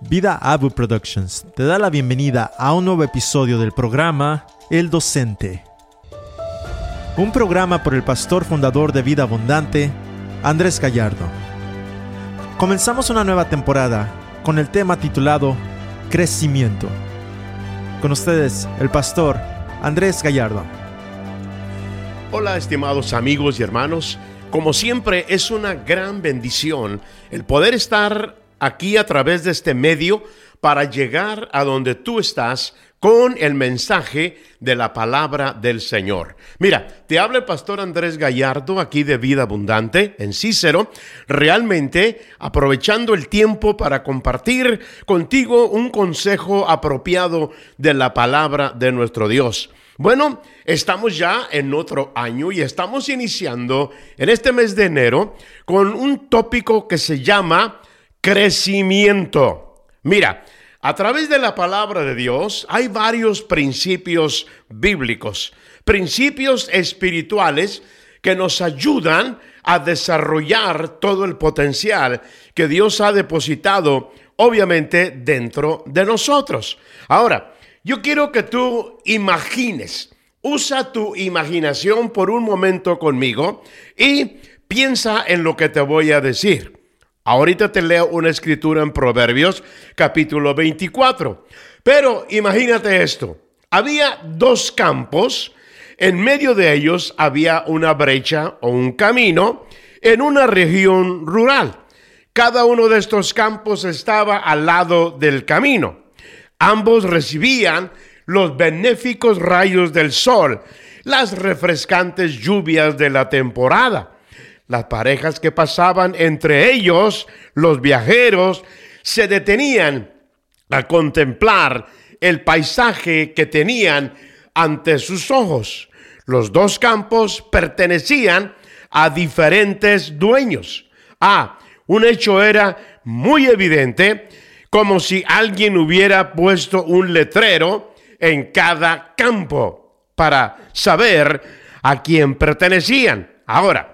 Vida Abu Productions te da la bienvenida a un nuevo episodio del programa El Docente. Un programa por el pastor fundador de Vida Abundante, Andrés Gallardo. Comenzamos una nueva temporada con el tema titulado Crecimiento. Con ustedes, el pastor Andrés Gallardo. Hola estimados amigos y hermanos, como siempre es una gran bendición el poder estar aquí a través de este medio para llegar a donde tú estás con el mensaje de la palabra del Señor. Mira, te habla el pastor Andrés Gallardo aquí de Vida Abundante en Cícero, realmente aprovechando el tiempo para compartir contigo un consejo apropiado de la palabra de nuestro Dios. Bueno, estamos ya en otro año y estamos iniciando en este mes de enero con un tópico que se llama crecimiento. Mira, a través de la palabra de Dios hay varios principios bíblicos, principios espirituales que nos ayudan a desarrollar todo el potencial que Dios ha depositado, obviamente, dentro de nosotros. Ahora, yo quiero que tú imagines, usa tu imaginación por un momento conmigo y piensa en lo que te voy a decir. Ahorita te leo una escritura en Proverbios capítulo 24. Pero imagínate esto. Había dos campos. En medio de ellos había una brecha o un camino en una región rural. Cada uno de estos campos estaba al lado del camino. Ambos recibían los benéficos rayos del sol, las refrescantes lluvias de la temporada. Las parejas que pasaban entre ellos, los viajeros, se detenían a contemplar el paisaje que tenían ante sus ojos. Los dos campos pertenecían a diferentes dueños. Ah, un hecho era muy evidente, como si alguien hubiera puesto un letrero en cada campo para saber a quién pertenecían. Ahora,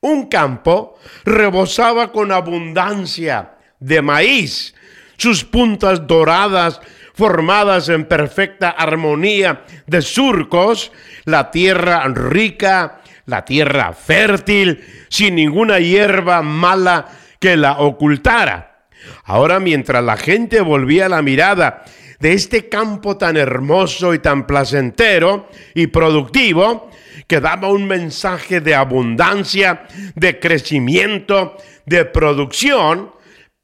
un campo rebosaba con abundancia de maíz, sus puntas doradas formadas en perfecta armonía de surcos, la tierra rica, la tierra fértil, sin ninguna hierba mala que la ocultara. Ahora mientras la gente volvía la mirada de este campo tan hermoso y tan placentero y productivo, que daba un mensaje de abundancia, de crecimiento, de producción,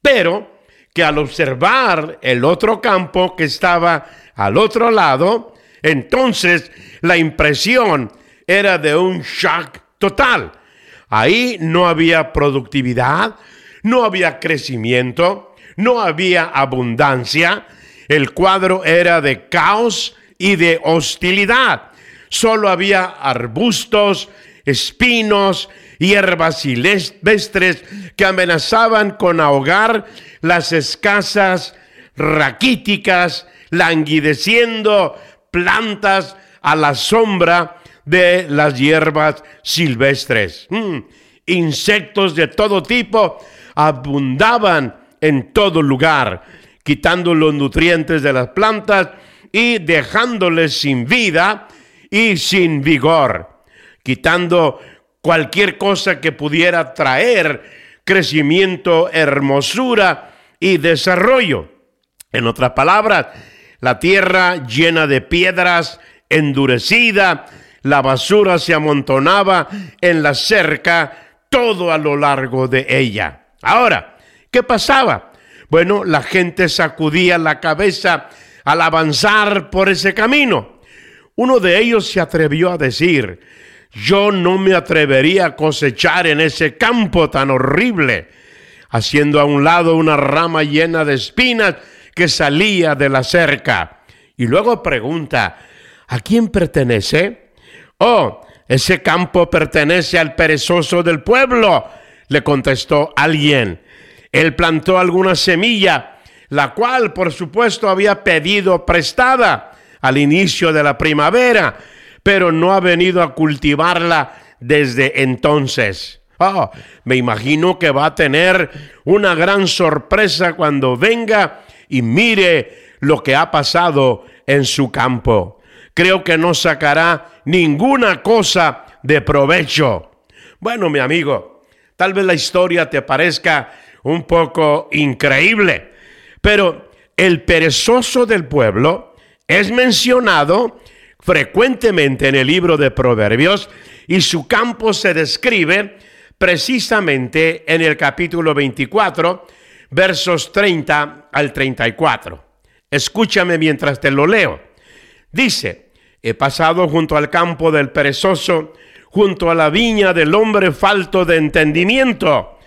pero que al observar el otro campo que estaba al otro lado, entonces la impresión era de un shock total. Ahí no había productividad, no había crecimiento, no había abundancia. El cuadro era de caos y de hostilidad solo había arbustos, espinos, hierbas silvestres que amenazaban con ahogar las escasas, raquíticas, languideciendo plantas a la sombra de las hierbas silvestres. Mm, insectos de todo tipo abundaban en todo lugar, quitando los nutrientes de las plantas y dejándoles sin vida y sin vigor, quitando cualquier cosa que pudiera traer crecimiento, hermosura y desarrollo. En otras palabras, la tierra llena de piedras, endurecida, la basura se amontonaba en la cerca, todo a lo largo de ella. Ahora, ¿qué pasaba? Bueno, la gente sacudía la cabeza al avanzar por ese camino. Uno de ellos se atrevió a decir, yo no me atrevería a cosechar en ese campo tan horrible, haciendo a un lado una rama llena de espinas que salía de la cerca. Y luego pregunta, ¿a quién pertenece? Oh, ese campo pertenece al perezoso del pueblo, le contestó alguien. Él plantó alguna semilla, la cual por supuesto había pedido prestada al inicio de la primavera, pero no ha venido a cultivarla desde entonces. Oh, me imagino que va a tener una gran sorpresa cuando venga y mire lo que ha pasado en su campo. Creo que no sacará ninguna cosa de provecho. Bueno, mi amigo, tal vez la historia te parezca un poco increíble, pero el perezoso del pueblo es mencionado frecuentemente en el libro de Proverbios y su campo se describe precisamente en el capítulo 24, versos 30 al 34. Escúchame mientras te lo leo. Dice, he pasado junto al campo del perezoso, junto a la viña del hombre falto de entendimiento,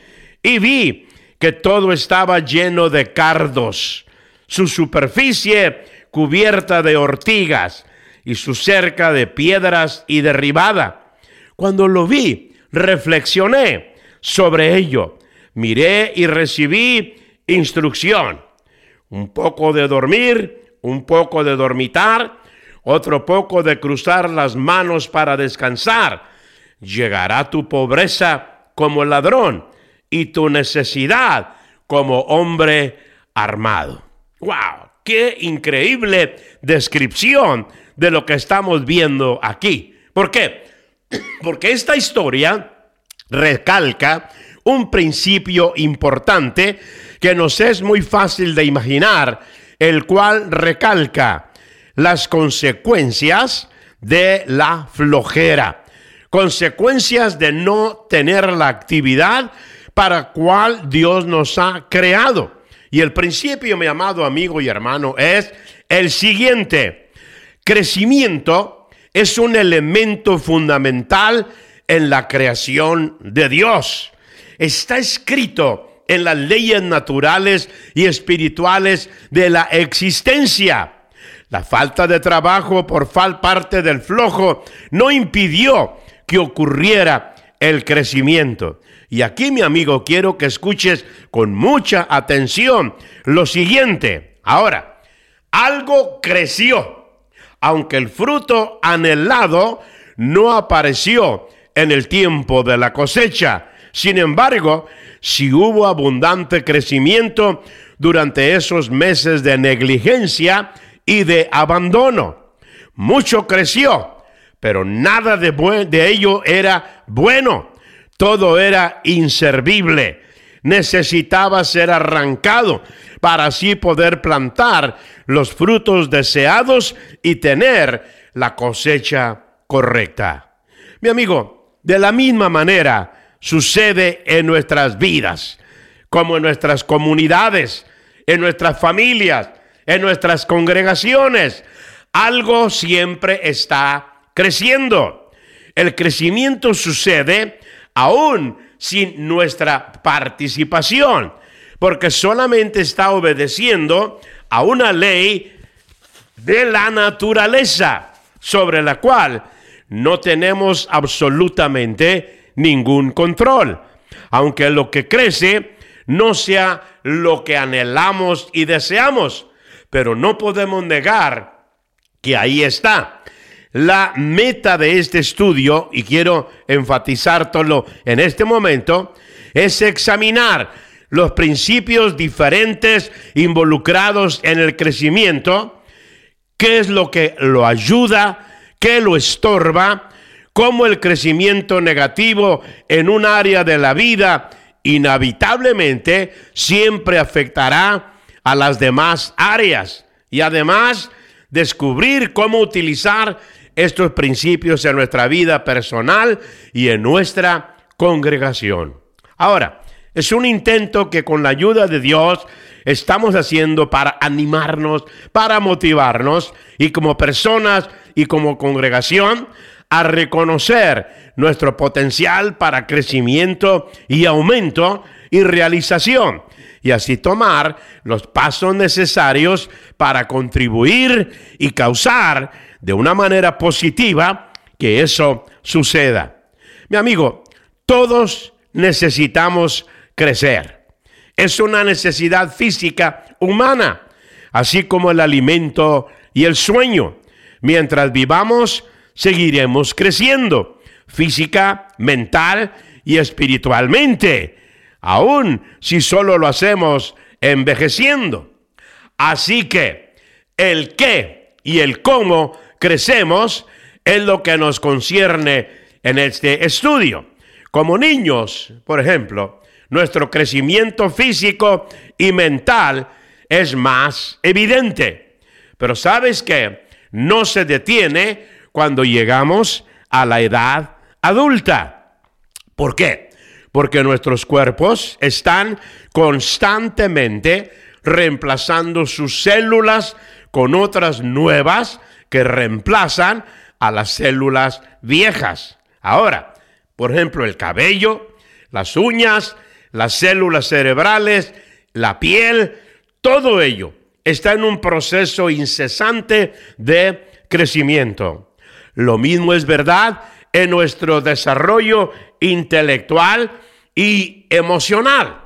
y vi que todo estaba lleno de cardos, su superficie cubierta de ortigas y su cerca de piedras y derribada. Cuando lo vi, reflexioné sobre ello, miré y recibí instrucción. Un poco de dormir, un poco de dormitar, otro poco de cruzar las manos para descansar. Llegará tu pobreza como ladrón y tu necesidad como hombre armado. ¡Wow! ¡Qué increíble descripción de lo que estamos viendo aquí! ¿Por qué? Porque esta historia recalca un principio importante que nos es muy fácil de imaginar, el cual recalca las consecuencias de la flojera, consecuencias de no tener la actividad para cual Dios nos ha creado. Y el principio, mi amado amigo y hermano, es el siguiente. Crecimiento es un elemento fundamental en la creación de Dios. Está escrito en las leyes naturales y espirituales de la existencia. La falta de trabajo por falta parte del flojo no impidió que ocurriera el crecimiento. Y aquí, mi amigo, quiero que escuches con mucha atención lo siguiente. Ahora, algo creció, aunque el fruto anhelado no apareció en el tiempo de la cosecha. Sin embargo, si hubo abundante crecimiento durante esos meses de negligencia y de abandono. Mucho creció, pero nada de, de ello era bueno todo era inservible. Necesitaba ser arrancado para así poder plantar los frutos deseados y tener la cosecha correcta. Mi amigo, de la misma manera sucede en nuestras vidas, como en nuestras comunidades, en nuestras familias, en nuestras congregaciones. Algo siempre está creciendo. El crecimiento sucede aún sin nuestra participación, porque solamente está obedeciendo a una ley de la naturaleza sobre la cual no tenemos absolutamente ningún control, aunque lo que crece no sea lo que anhelamos y deseamos, pero no podemos negar que ahí está. La meta de este estudio, y quiero enfatizar todo en este momento, es examinar los principios diferentes involucrados en el crecimiento, qué es lo que lo ayuda, qué lo estorba, cómo el crecimiento negativo en un área de la vida inevitablemente siempre afectará a las demás áreas. Y además descubrir cómo utilizar estos principios en nuestra vida personal y en nuestra congregación. Ahora, es un intento que con la ayuda de Dios estamos haciendo para animarnos, para motivarnos y como personas y como congregación a reconocer nuestro potencial para crecimiento y aumento y realización y así tomar los pasos necesarios para contribuir y causar de una manera positiva que eso suceda. Mi amigo, todos necesitamos crecer. Es una necesidad física humana, así como el alimento y el sueño. Mientras vivamos, seguiremos creciendo física, mental y espiritualmente, aun si solo lo hacemos envejeciendo. Así que el qué y el cómo crecemos es lo que nos concierne en este estudio. Como niños, por ejemplo, nuestro crecimiento físico y mental es más evidente. Pero sabes que no se detiene cuando llegamos a la edad adulta. ¿Por qué? Porque nuestros cuerpos están constantemente reemplazando sus células con otras nuevas que reemplazan a las células viejas. Ahora, por ejemplo, el cabello, las uñas, las células cerebrales, la piel, todo ello está en un proceso incesante de crecimiento. Lo mismo es verdad en nuestro desarrollo intelectual y emocional.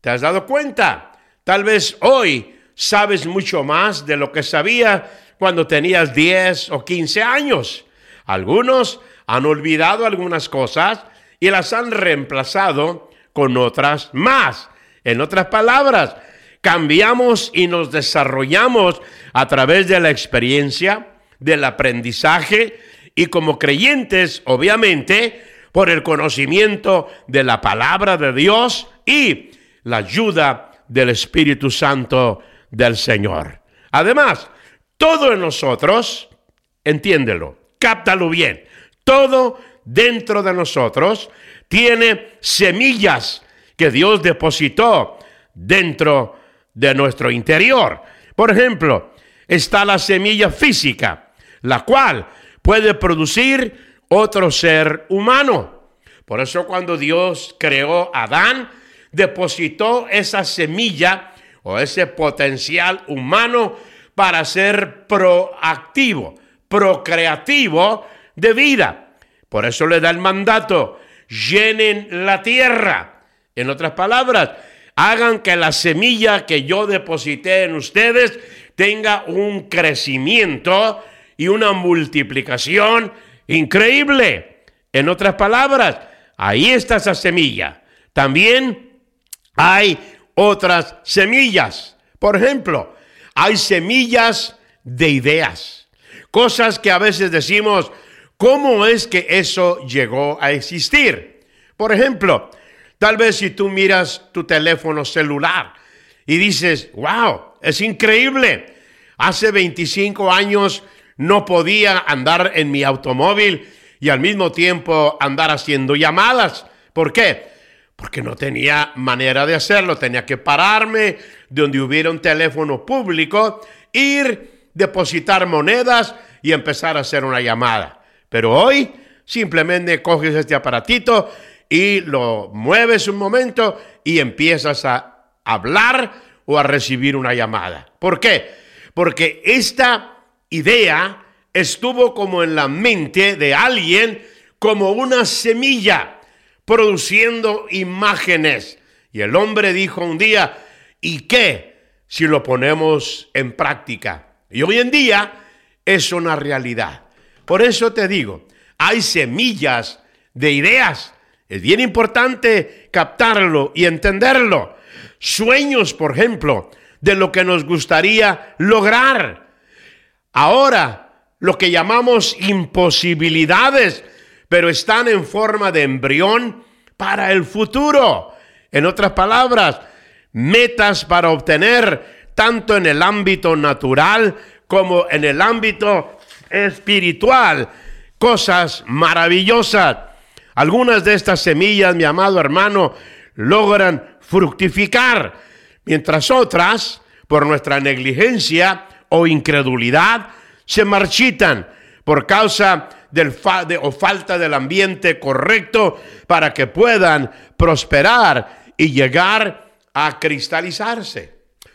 ¿Te has dado cuenta? Tal vez hoy sabes mucho más de lo que sabía cuando tenías 10 o 15 años. Algunos han olvidado algunas cosas y las han reemplazado con otras más. En otras palabras, cambiamos y nos desarrollamos a través de la experiencia, del aprendizaje y como creyentes, obviamente, por el conocimiento de la palabra de Dios y la ayuda del Espíritu Santo del Señor. Además, todo en nosotros, entiéndelo, cáptalo bien, todo dentro de nosotros tiene semillas que Dios depositó dentro de nuestro interior. Por ejemplo, está la semilla física, la cual puede producir otro ser humano. Por eso cuando Dios creó a Adán, depositó esa semilla o ese potencial humano para ser proactivo, procreativo de vida. Por eso le da el mandato, llenen la tierra. En otras palabras, hagan que la semilla que yo deposité en ustedes tenga un crecimiento y una multiplicación increíble. En otras palabras, ahí está esa semilla. También hay otras semillas. Por ejemplo, hay semillas de ideas. Cosas que a veces decimos, ¿cómo es que eso llegó a existir? Por ejemplo, tal vez si tú miras tu teléfono celular y dices, wow, es increíble. Hace 25 años no podía andar en mi automóvil y al mismo tiempo andar haciendo llamadas. ¿Por qué? porque no tenía manera de hacerlo. Tenía que pararme de donde hubiera un teléfono público, ir, depositar monedas y empezar a hacer una llamada. Pero hoy simplemente coges este aparatito y lo mueves un momento y empiezas a hablar o a recibir una llamada. ¿Por qué? Porque esta idea estuvo como en la mente de alguien como una semilla produciendo imágenes. Y el hombre dijo un día, ¿y qué si lo ponemos en práctica? Y hoy en día es una realidad. Por eso te digo, hay semillas de ideas. Es bien importante captarlo y entenderlo. Sueños, por ejemplo, de lo que nos gustaría lograr. Ahora, lo que llamamos imposibilidades pero están en forma de embrión para el futuro. En otras palabras, metas para obtener tanto en el ámbito natural como en el ámbito espiritual. Cosas maravillosas. Algunas de estas semillas, mi amado hermano, logran fructificar, mientras otras, por nuestra negligencia o incredulidad, se marchitan por causa del o falta del ambiente correcto para que puedan prosperar y llegar a cristalizarse.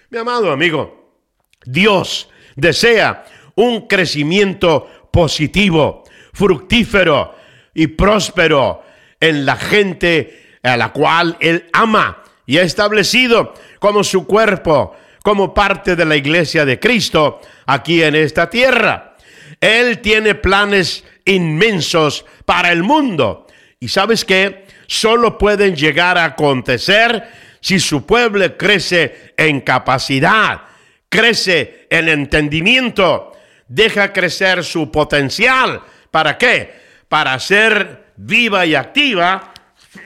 Mi amado amigo, Dios desea un crecimiento positivo, fructífero y próspero en la gente a la cual Él ama y ha establecido como su cuerpo, como parte de la iglesia de Cristo aquí en esta tierra. Él tiene planes inmensos para el mundo. Y sabes que solo pueden llegar a acontecer si su pueblo crece en capacidad, crece en entendimiento, deja crecer su potencial. ¿Para qué? Para ser viva y activa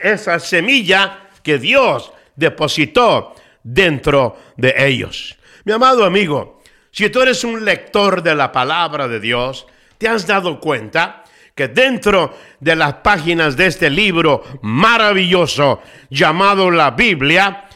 esa semilla que Dios depositó dentro de ellos. Mi amado amigo, si tú eres un lector de la palabra de Dios, te has dado cuenta que dentro de las páginas de este libro maravilloso llamado la Biblia,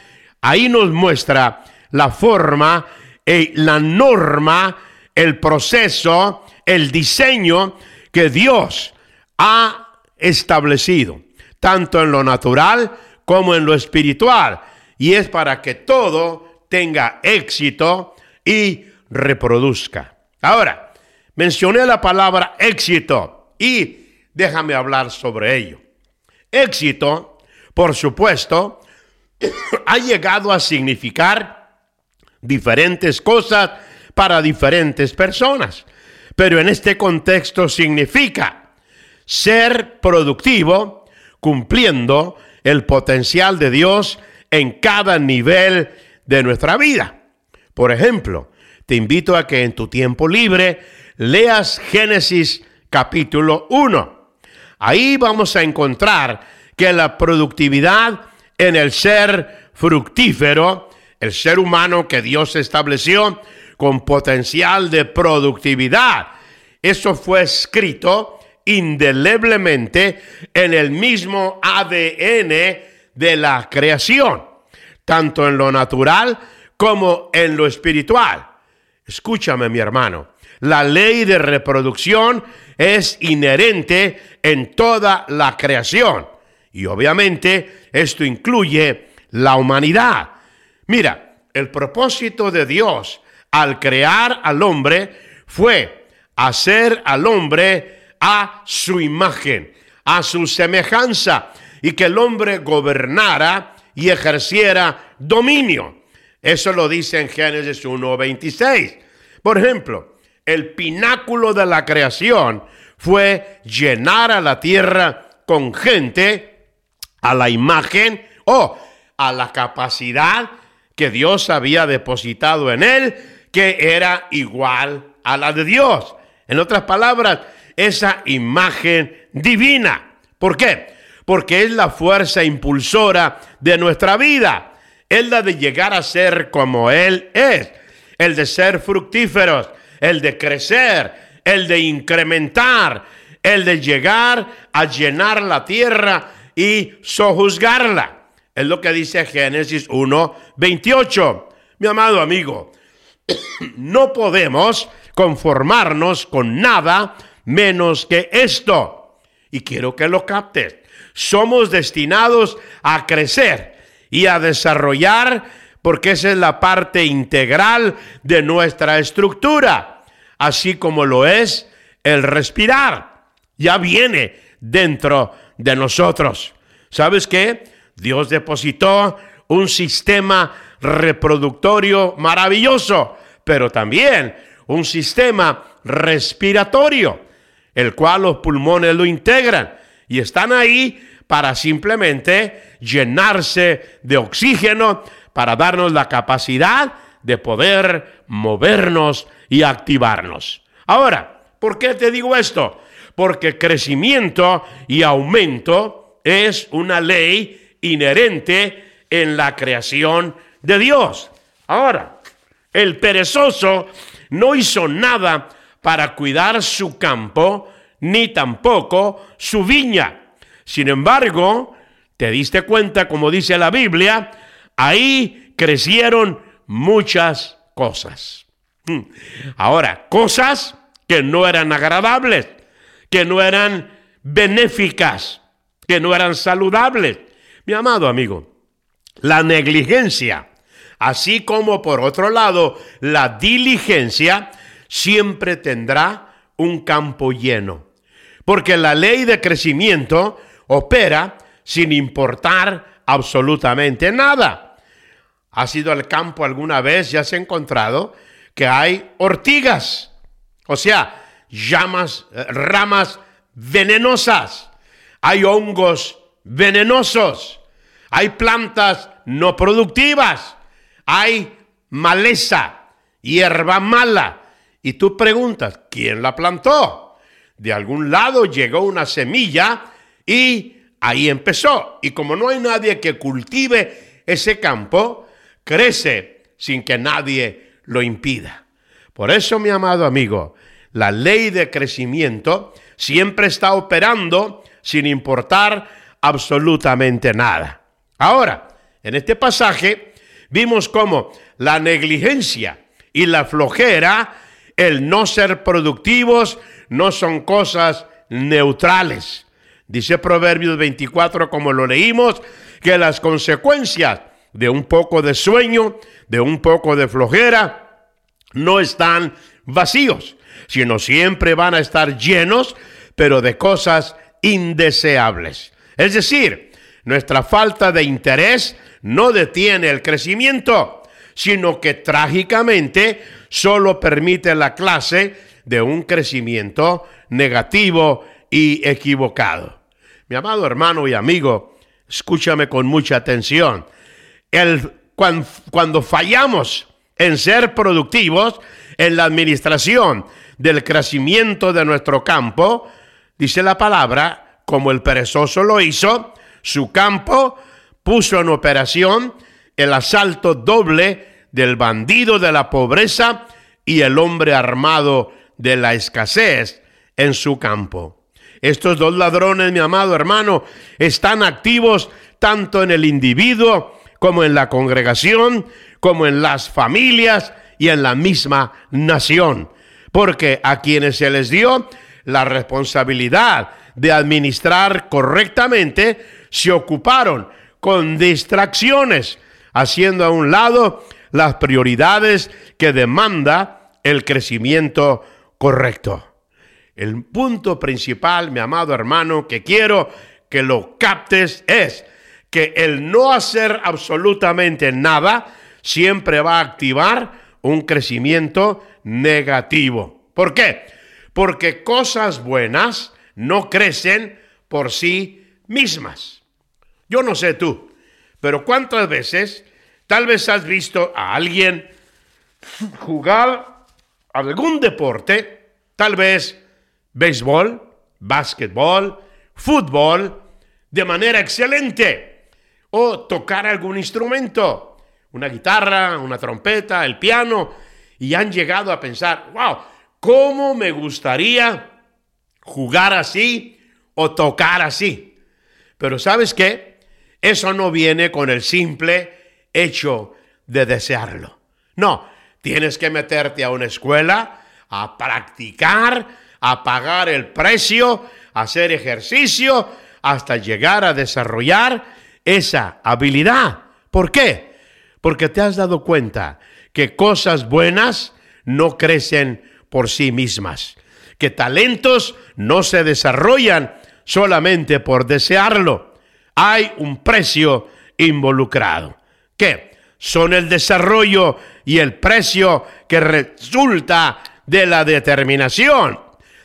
ahí nos muestra la forma, y la norma, el proceso, el diseño que Dios ha establecido, tanto en lo natural como en lo espiritual. Y es para que todo tenga éxito y reproduzca. Ahora, mencioné la palabra éxito y déjame hablar sobre ello. Éxito, por supuesto, ha llegado a significar diferentes cosas para diferentes personas. Pero en este contexto significa ser productivo cumpliendo el potencial de Dios en cada nivel de nuestra vida. Por ejemplo, te invito a que en tu tiempo libre leas Génesis capítulo 1. Ahí vamos a encontrar que la productividad en el ser fructífero, el ser humano que Dios estableció con potencial de productividad, eso fue escrito indeleblemente en el mismo ADN de la creación, tanto en lo natural como en lo espiritual. Escúchame, mi hermano. La ley de reproducción es inherente en toda la creación. Y obviamente esto incluye la humanidad. Mira, el propósito de Dios al crear al hombre fue hacer al hombre a su imagen, a su semejanza, y que el hombre gobernara y ejerciera dominio. Eso lo dice en Génesis 1.26. Por ejemplo, el pináculo de la creación fue llenar a la tierra con gente a la imagen o a la capacidad que Dios había depositado en él, que era igual a la de Dios. En otras palabras, esa imagen divina. ¿Por qué? Porque es la fuerza impulsora de nuestra vida. Es la de llegar a ser como Él es. El de ser fructíferos, el de crecer, el de incrementar, el de llegar a llenar la tierra y sojuzgarla. Es lo que dice Génesis 1, 28. Mi amado amigo, no podemos conformarnos con nada menos que esto. Y quiero que lo captes. Somos destinados a crecer y a desarrollar porque esa es la parte integral de nuestra estructura, así como lo es el respirar. Ya viene dentro de nosotros. ¿Sabes qué? Dios depositó un sistema reproductorio maravilloso, pero también un sistema respiratorio, el cual los pulmones lo integran y están ahí para simplemente llenarse de oxígeno, para darnos la capacidad de poder movernos y activarnos. Ahora, ¿por qué te digo esto? Porque crecimiento y aumento es una ley inherente en la creación de Dios. Ahora, el perezoso no hizo nada para cuidar su campo, ni tampoco su viña. Sin embargo, te diste cuenta, como dice la Biblia, ahí crecieron muchas cosas. Hmm. Ahora, cosas que no eran agradables, que no eran benéficas, que no eran saludables. Mi amado amigo, la negligencia Así como por otro lado, la diligencia siempre tendrá un campo lleno. Porque la ley de crecimiento opera sin importar absolutamente nada. ¿Has ido al campo alguna vez y has encontrado que hay ortigas? O sea, llamas, ramas venenosas. Hay hongos venenosos, hay plantas no productivas, hay maleza, hierba mala. Y tú preguntas, ¿quién la plantó? De algún lado llegó una semilla y ahí empezó. Y como no hay nadie que cultive ese campo, crece sin que nadie lo impida. Por eso, mi amado amigo, la ley de crecimiento siempre está operando sin importar absolutamente nada. Ahora, en este pasaje vimos cómo la negligencia y la flojera, el no ser productivos, no son cosas neutrales. Dice Proverbios 24, como lo leímos, que las consecuencias de un poco de sueño, de un poco de flojera, no están vacíos, sino siempre van a estar llenos, pero de cosas indeseables. Es decir, nuestra falta de interés no detiene el crecimiento, sino que trágicamente solo permite la clase de un crecimiento negativo y equivocado. Mi amado hermano y amigo, escúchame con mucha atención. El, cuando, cuando fallamos en ser productivos en la administración del crecimiento de nuestro campo, dice la palabra, como el perezoso lo hizo, su campo puso en operación el asalto doble del bandido de la pobreza y el hombre armado de la escasez en su campo. Estos dos ladrones, mi amado hermano, están activos tanto en el individuo como en la congregación, como en las familias y en la misma nación. Porque a quienes se les dio la responsabilidad de administrar correctamente, se ocuparon con distracciones, haciendo a un lado las prioridades que demanda el crecimiento correcto. El punto principal, mi amado hermano, que quiero que lo captes es que el no hacer absolutamente nada siempre va a activar un crecimiento negativo. ¿Por qué? Porque cosas buenas no crecen por sí mismas. Yo no sé tú, pero ¿cuántas veces tal vez has visto a alguien jugar algún deporte, tal vez béisbol, básquetbol, fútbol, de manera excelente, o tocar algún instrumento, una guitarra, una trompeta, el piano, y han llegado a pensar, wow, ¿cómo me gustaría jugar así o tocar así? Pero ¿sabes qué? Eso no viene con el simple hecho de desearlo. No, tienes que meterte a una escuela, a practicar, a pagar el precio, a hacer ejercicio, hasta llegar a desarrollar esa habilidad. ¿Por qué? Porque te has dado cuenta que cosas buenas no crecen por sí mismas, que talentos no se desarrollan solamente por desearlo. Hay un precio involucrado. ¿Qué? Son el desarrollo y el precio que resulta de la determinación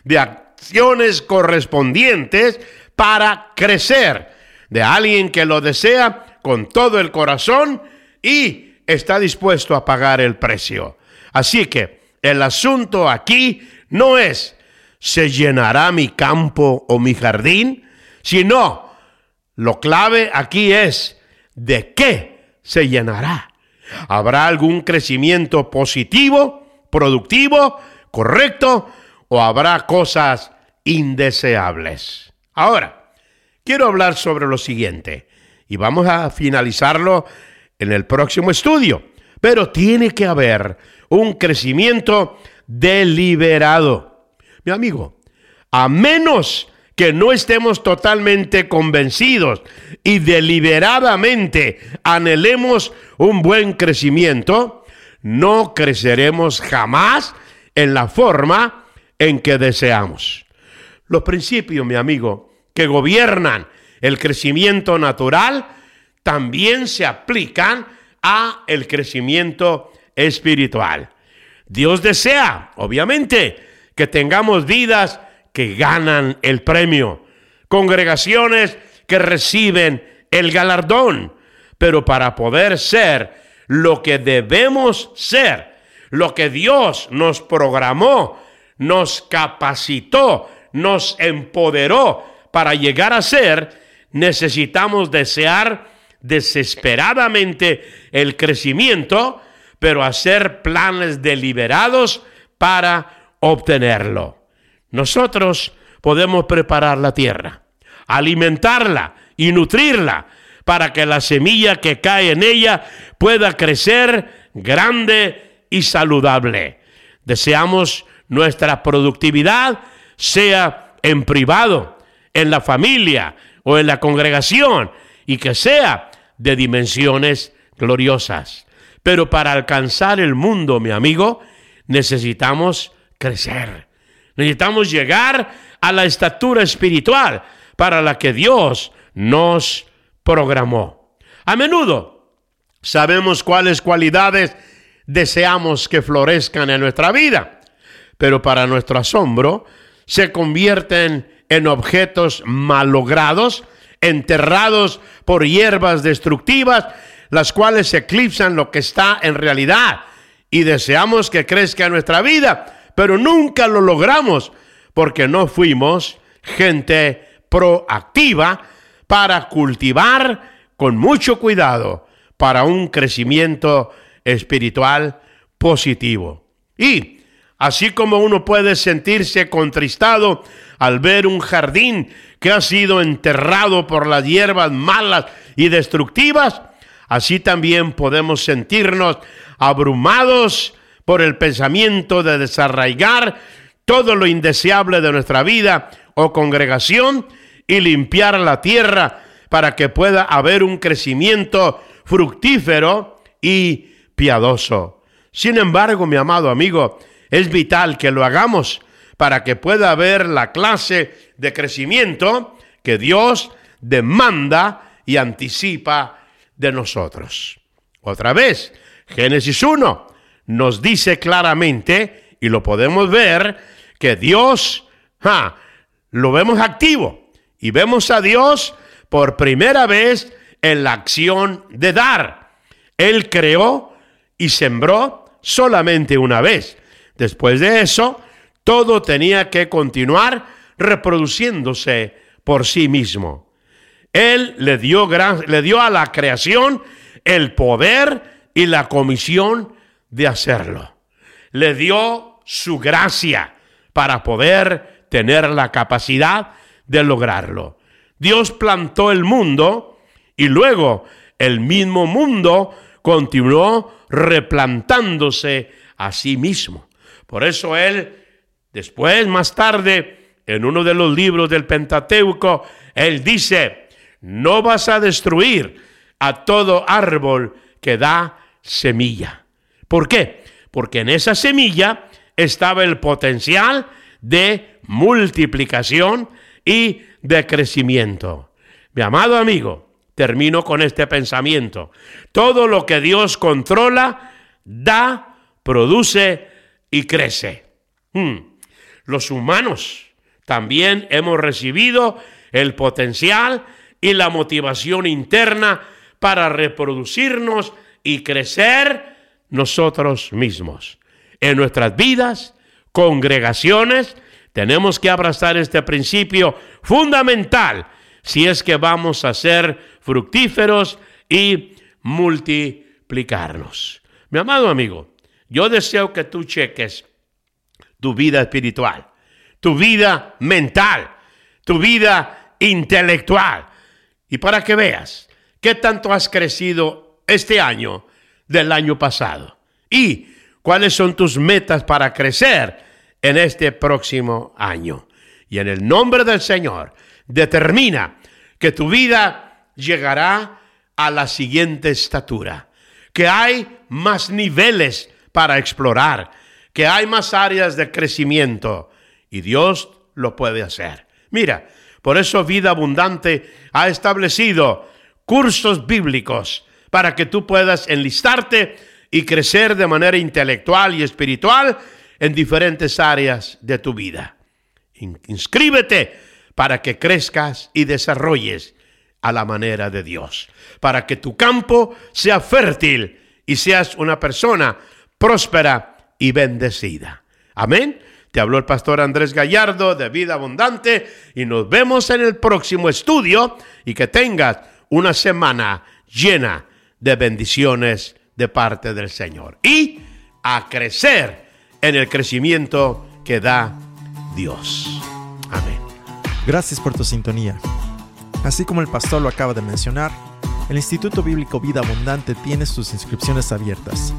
de acciones correspondientes para crecer, de alguien que lo desea con todo el corazón y está dispuesto a pagar el precio. Así que el asunto aquí no es se llenará mi campo o mi jardín, sino lo clave aquí es de qué se llenará. ¿Habrá algún crecimiento positivo, productivo, correcto o habrá cosas indeseables? Ahora, quiero hablar sobre lo siguiente y vamos a finalizarlo en el próximo estudio. Pero tiene que haber un crecimiento deliberado. Mi amigo, a menos que no estemos totalmente convencidos y deliberadamente anhelemos un buen crecimiento, no creceremos jamás en la forma en que deseamos. Los principios, mi amigo, que gobiernan el crecimiento natural también se aplican a el crecimiento espiritual. Dios desea, obviamente, que tengamos vidas que ganan el premio, congregaciones que reciben el galardón, pero para poder ser lo que debemos ser, lo que Dios nos programó, nos capacitó, nos empoderó para llegar a ser, necesitamos desear desesperadamente el crecimiento, pero hacer planes deliberados para obtenerlo. Nosotros podemos preparar la tierra, alimentarla y nutrirla para que la semilla que cae en ella pueda crecer grande y saludable. Deseamos nuestra productividad sea en privado, en la familia o en la congregación y que sea de dimensiones gloriosas. Pero para alcanzar el mundo, mi amigo, necesitamos crecer. Necesitamos llegar a la estatura espiritual para la que Dios nos programó. A menudo sabemos cuáles cualidades deseamos que florezcan en nuestra vida, pero para nuestro asombro se convierten en objetos malogrados, enterrados por hierbas destructivas, las cuales eclipsan lo que está en realidad y deseamos que crezca en nuestra vida, pero nunca lo logramos porque no fuimos gente proactiva para cultivar con mucho cuidado para un crecimiento espiritual positivo. Y así como uno puede sentirse contristado al ver un jardín que ha sido enterrado por las hierbas malas y destructivas, así también podemos sentirnos abrumados por el pensamiento de desarraigar todo lo indeseable de nuestra vida o congregación y limpiar la tierra para que pueda haber un crecimiento fructífero y piadoso. Sin embargo, mi amado amigo, es vital que lo hagamos para que pueda haber la clase de crecimiento que Dios demanda y anticipa de nosotros. Otra vez, Génesis 1 nos dice claramente, y lo podemos ver, que Dios lo vemos activo y vemos a Dios por primera vez en la acción de dar. Él creó y sembró solamente una vez. Después de eso, todo tenía que continuar reproduciéndose por sí mismo. Él le dio, le dio a la creación el poder y la comisión de hacerlo. Le dio su gracia para poder tener la capacidad de lograrlo. Dios plantó el mundo y luego el mismo mundo continuó replantándose a sí mismo. Por eso él, después, más tarde, en uno de los libros del Pentateuco, él dice, no vas a destruir a todo árbol que da semilla. ¿Por qué? Porque en esa semilla estaba el potencial de multiplicación y de crecimiento. Mi amado amigo, termino con este pensamiento. Todo lo que Dios controla, da, produce y crece. Hmm. Los humanos también hemos recibido el potencial y la motivación interna para reproducirnos y crecer nosotros mismos. En nuestras vidas, congregaciones, tenemos que abrazar este principio fundamental si es que vamos a ser fructíferos y multiplicarnos. Mi amado amigo, yo deseo que tú cheques tu vida espiritual, tu vida mental, tu vida intelectual, y para que veas qué tanto has crecido este año del año pasado y cuáles son tus metas para crecer en este próximo año. Y en el nombre del Señor, determina que tu vida llegará a la siguiente estatura, que hay más niveles para explorar, que hay más áreas de crecimiento y Dios lo puede hacer. Mira, por eso Vida Abundante ha establecido cursos bíblicos para que tú puedas enlistarte y crecer de manera intelectual y espiritual en diferentes áreas de tu vida. Inscríbete para que crezcas y desarrolles a la manera de Dios, para que tu campo sea fértil y seas una persona próspera y bendecida. Amén. Te habló el pastor Andrés Gallardo de Vida Abundante y nos vemos en el próximo estudio y que tengas una semana llena de bendiciones de parte del Señor y a crecer en el crecimiento que da Dios. Amén. Gracias por tu sintonía. Así como el pastor lo acaba de mencionar, el Instituto Bíblico Vida Abundante tiene sus inscripciones abiertas.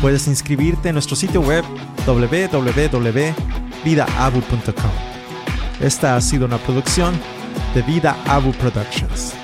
Puedes inscribirte en nuestro sitio web www.vidaabu.com. Esta ha sido una producción de Vida Abu Productions.